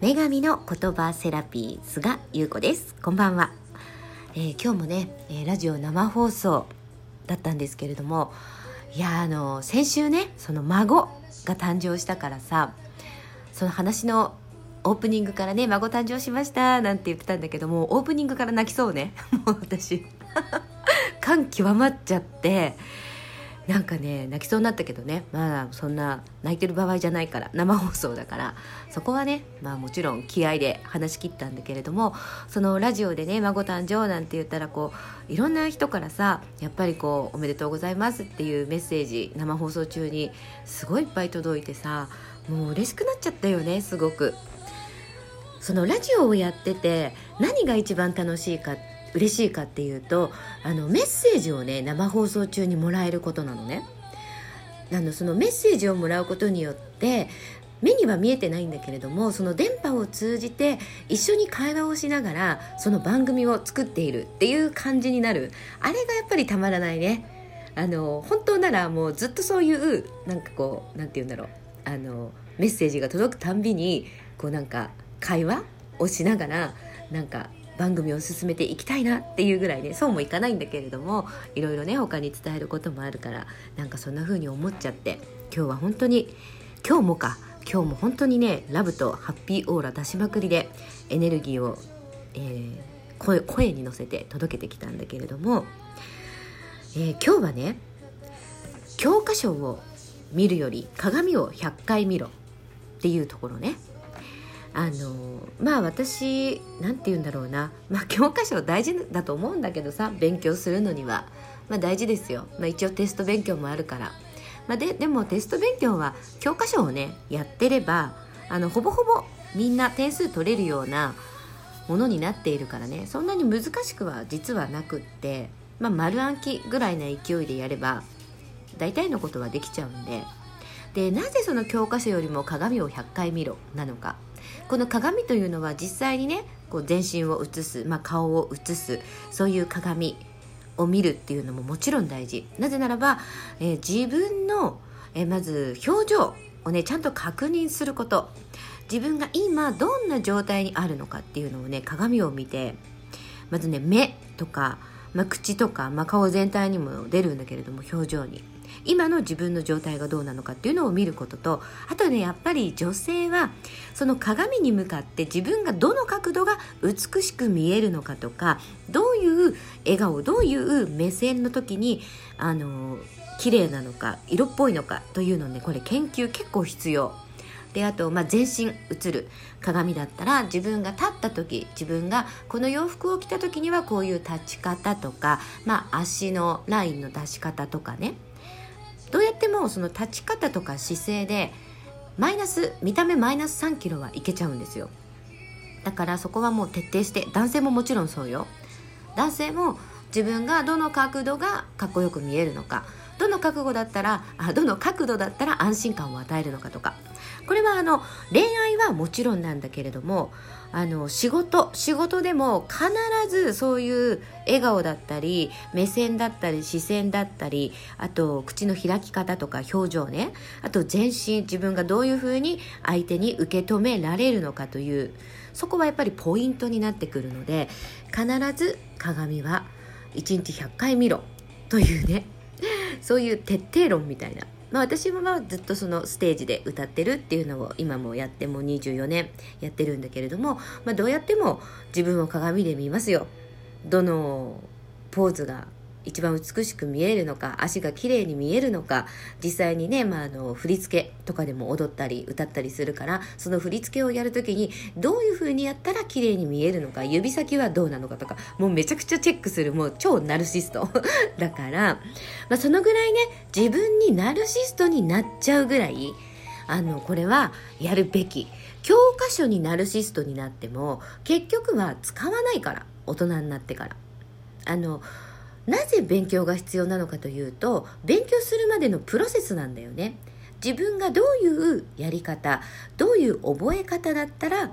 女神の言葉セラピー菅優子です。こんばんは、えー、今日もね、え、ラジオ生放送だったんですけれどもいやあの先週ねその孫が誕生したからさその話のオープニングからね孫誕生しましたなんて言ってたんだけどもオープニングから泣きそうね。もう私 感極まっちゃってなんかね泣きそうになったけどね。まあそんな泣いてる場合じゃないから。生放送だから。そこはねまあもちろん気合で話し切ったんだけれどもそのラジオでね孫誕生なんて言ったらこういろんな人からさやっぱりこうおめでとうございますっていうメッセージ生放送中にすごいいっぱい届いてさもう嬉しくなっちゃったよねすごく。そのラジオをやってて何が一番楽しいかって嬉しいかっていうとあのメッセージをね生放送中にもらえることなのね。あのそのメッセージをもらうことによって目には見えてないんだけれどもその電波を通じて一緒に会話をしながらその番組を作っているっていう感じになる。あれがやっぱりたまらないね。あの本当ならもうずっとそういうなんかこうなんて言うんだろう。あのメッセージが届くたんびにこうなんか会話をしながらなんか番組を進めていきたいなっていうぐらいねそうもいかないんだけれどもいろいろね他に伝えることもあるからなんかそんな風に思っちゃって今日は本当に今日もか今日も本当にねラブとハッピーオーラ出しまくりでエネルギーを、えー、声声に乗せて届けてきたんだけれども、えー、今日はね教科書を見るより鏡を100回見ろっていうところね。あのまあ私何て言うんだろうな、まあ、教科書大事だと思うんだけどさ勉強するのには、まあ、大事ですよ、まあ、一応テスト勉強もあるから、まあ、ででもテスト勉強は教科書をねやってればあのほぼほぼみんな点数取れるようなものになっているからね。そんなに難しくは実はなくって、まあ、丸暗記ぐらいな勢いでやれば大体のことはできちゃうんで。でなぜその教科書よりも鏡を100回見ろなのか。この鏡というのは実際にねこう全身を映す、まあ、顔を映すそういう鏡を見るっていうのももちろん大事。なぜならば、えー、自分の、えー、まず表情をねちゃんと確認すること。自分が今どんな状態にあるのかっていうのをね鏡を見てまずね目とか、まあ、口とか、まあ、顔全体にも出るんだけれども表情に。今の自分の状態がどうなのかっていうのを見ることとあとねやっぱり女性はその鏡に向かって自分がどの角度が美しく見えるのかとかどういう笑顔どういう目線の時にあの綺麗なのか色っぽいのかというのねこれ研究結構必要。であと、まあ、全身映る鏡だったら自分が立った時自分がこの洋服を着た時にはこういう立ち方とか、まあ、足のラインの出し方とかねどうやってもその立ち方とか姿勢でマイナス見た目マイナス3キロはいけちゃうんですよ。だからそこはもう徹底して男性ももちろんそうよ。男性も自分がどの角度がかっこよく見えるのかどの覚悟だったらあどの角度だったら安心感を与えるのかとか。これはあの恋愛はもちろんなんだけれどもあの仕事仕事でも必ずそういう笑顔だったり目線だったり視線だったりあと口の開き方とか表情ね。あと全身自分がどういうふうに相手に受け止められるのかというそこはやっぱりポイントになってくるので必ず鏡は1日100回見ろというね そういう徹底論みたいな。まあ、私もまあずっとそのステージで歌ってるっていうのを今もやっても24年やってるんだけれども、まあ、どうやっても自分を鏡で見ますよ。どのポーズが一番美しく見えるのか足が綺麗に見えるのか実際にね、まあ、あの振り付けとかでも踊ったり歌ったりするからその振り付けをやる時にどういう風にやったら綺麗に見えるのか指先はどうなのかとかもうめちゃくちゃチェックするもう超ナルシスト。だから、まあ、そのぐらいね自分にナルシストになっちゃうぐらいあのこれはやるべき。教科書にナルシストになっても結局は使わないから大人になってから。あのなぜ勉強が必要なのかというと勉強するまでのプロセスなんだよね。自分がどういうやり方どういう覚え方だったら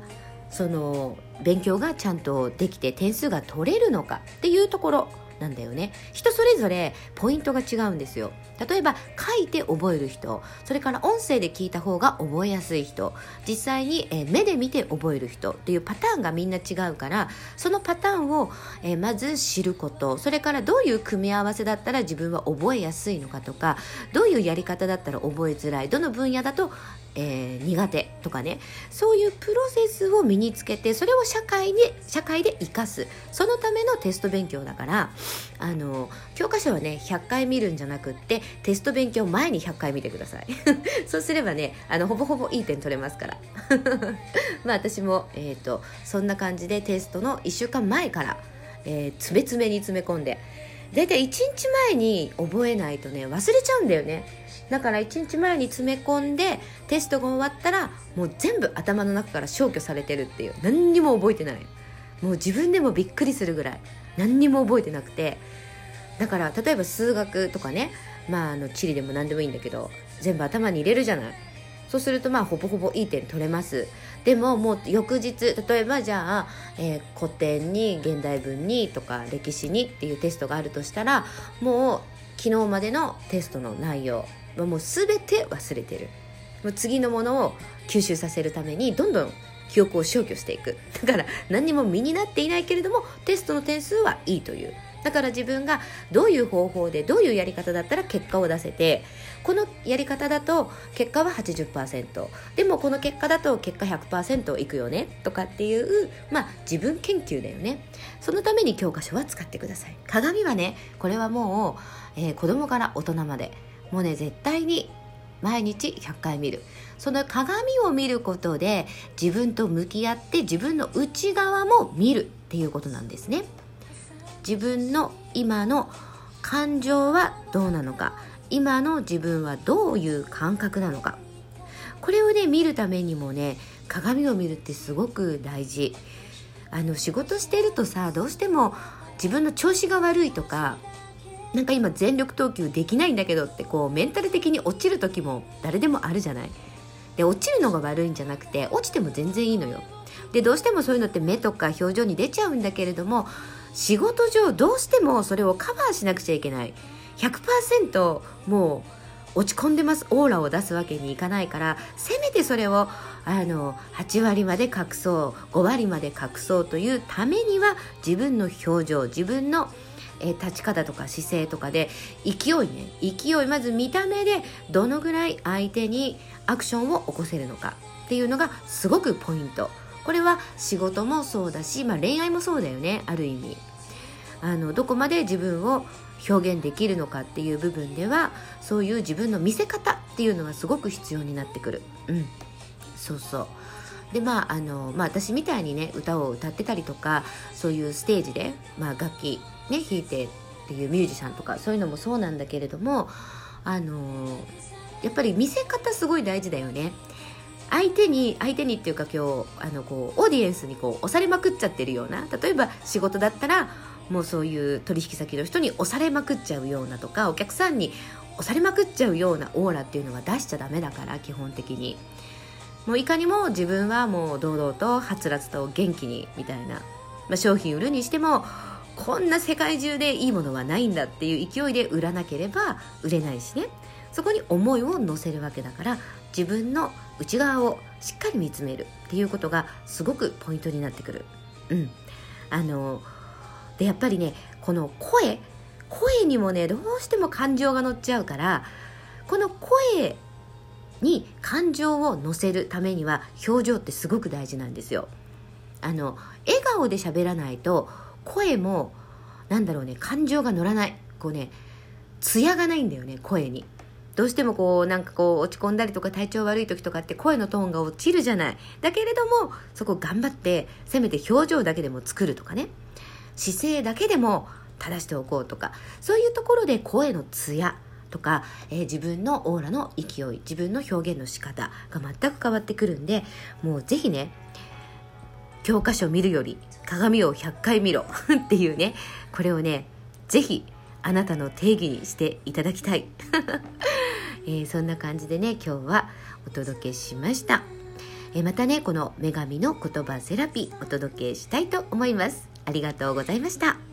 その勉強がちゃんとできて点数が取れるのかっていうところ。なんだよね。人それぞれポイントが違うんですよ。例えば書いて覚える人。それから音声で聞いた方が覚えやすい人。実際に、え目で見て覚える人。っていうパターンがみんな違うからそのパターンを、えまず知ること。それからどういう組み合わせだったら自分は覚えやすいのかとかどういうやり方だったら覚えづらい。どの分野だとえー、苦手とかね。そういうプロセスを身につけてそれを社会に社会で生かす。そのためのテスト勉強だからあの教科書はね100回見るんじゃなくってテスト勉強前に100回見てください。そうすればねあのほぼほぼいい点取れますから。まあ私も、えーと、そんな感じでテストの1週間前から、えー、詰め詰めに詰め込んで大体1日前に覚えないとね忘れちゃうんだよね。だから1日前に詰め込んでテストが終わったらもう全部頭の中から消去されてるっていう。何にも覚えてない。もう自分でもびっくりするぐらい。何にも覚えてなくて。だから例えば数学とかね。まああの地理でも何でもいいんだけど全部頭に入れるじゃない。そうするとまあほぼほぼいい点取れます。でももう翌日例えばじゃあ、えー、古典に現代文にとか歴史にっていうテストがあるとしたらもう昨日までのテストの内容はもう全て忘れてる。もう次のものを吸収させるためにどんどん記憶を消去していく。だから何にも身になっていないけれどもテストの点数はいいという。だから自分がどういう方法でどういうやり方だったら結果を出せてこのやり方だと結果は80%でもこの結果だと結果100%いくよね。とかっていうまあ自分研究だよね。そのために教科書は使ってください。鏡はねこれはもう、えー、子供から大人まで。もうね絶対に毎日100回見る。その鏡を見ることで自分と向き合って自分の内側も見る。っていうことなんですね。自分の今の感情はどうなのか。今の自分はどういう感覚なのか。これをね見るためにもね鏡を見るってすごく大事。あの仕事してるとさどうしても自分の調子が悪いとかなんか今全力投球できないんだけどってこうメンタル的に落ちる時も誰でもあるじゃない。で落ちるのが悪いんじゃなくて落ちても全然いいのよ。でどうしてもそういうのって目とか表情に出ちゃうんだけれども仕事上どうしてもそれをカバーしなくちゃいけない。100%もう落ち込んでます。オーラを出すわけにいかないからせめてそれをあの8割まで隠そう5割まで隠そうというためには自分の表情自分のえ、立ち方とか姿勢とかで勢いね。勢いまず見た目でどのぐらい相手にアクションを起こせるのかっていうのがすごくポイント。これは仕事もそうだし、まあ、恋愛もそうだよねある意味。あのどこまで自分を表現できるのかっていう部分ではそういう自分の見せ方っていうのはすごく必要になってくる。うん。そうそう。でまああの、まあ、私みたいにね歌を歌ってたりとかそういうステージで、まあ、楽器ね弾いてっていうミュージシャンとかそういうのもそうなんだけれどもあのやっぱり見せ方すごい大事だよね。相手に相手にっていうか今日あのこうオーディエンスにこう押されまくっちゃってるような例えば仕事だったらもうそういう取引先の人に押されまくっちゃうようなとかお客さんに押されまくっちゃうようなオーラっていうのは出しちゃダメだから基本的に。もういかにも自分はもう堂々とはつらつと元気にみたいな、まあ、商品売るにしてもこんな世界中でいいものはないんだっていう勢いで売らなければ売れないしね。そこに思いを乗せるわけだから自分の内側をしっかり見つめるっていうことがすごくポイントになってくる。うん、あのでやっぱりねこの声声にもねどうしても感情が乗っちゃうからこの声に感情を乗せるためには表情ってすごく大事なんですよ。あの笑顔で喋らないと声もなんだろうね感情が乗らない。こうね艶がないんだよね声に。どうしてもこうなんかこう落ち込んだりとか体調悪い時とかって声のトーンが落ちるじゃない。だけれどもそこ頑張ってせめて表情だけでも作るとかね。姿勢だけでも正しておこうとかそういうところで声の艶とか、えー、自分のオーラの勢い自分の表現の仕方が全く変わってくるんでもうぜひね教科書見るより鏡を100回見ろ っていうねこれをね是非あなたの定義にしていただきたい、えー、そんな感じでね今日はお届けしました、えー、またねこの女神の言葉セラピーお届けしたいと思います。ありがとうございました。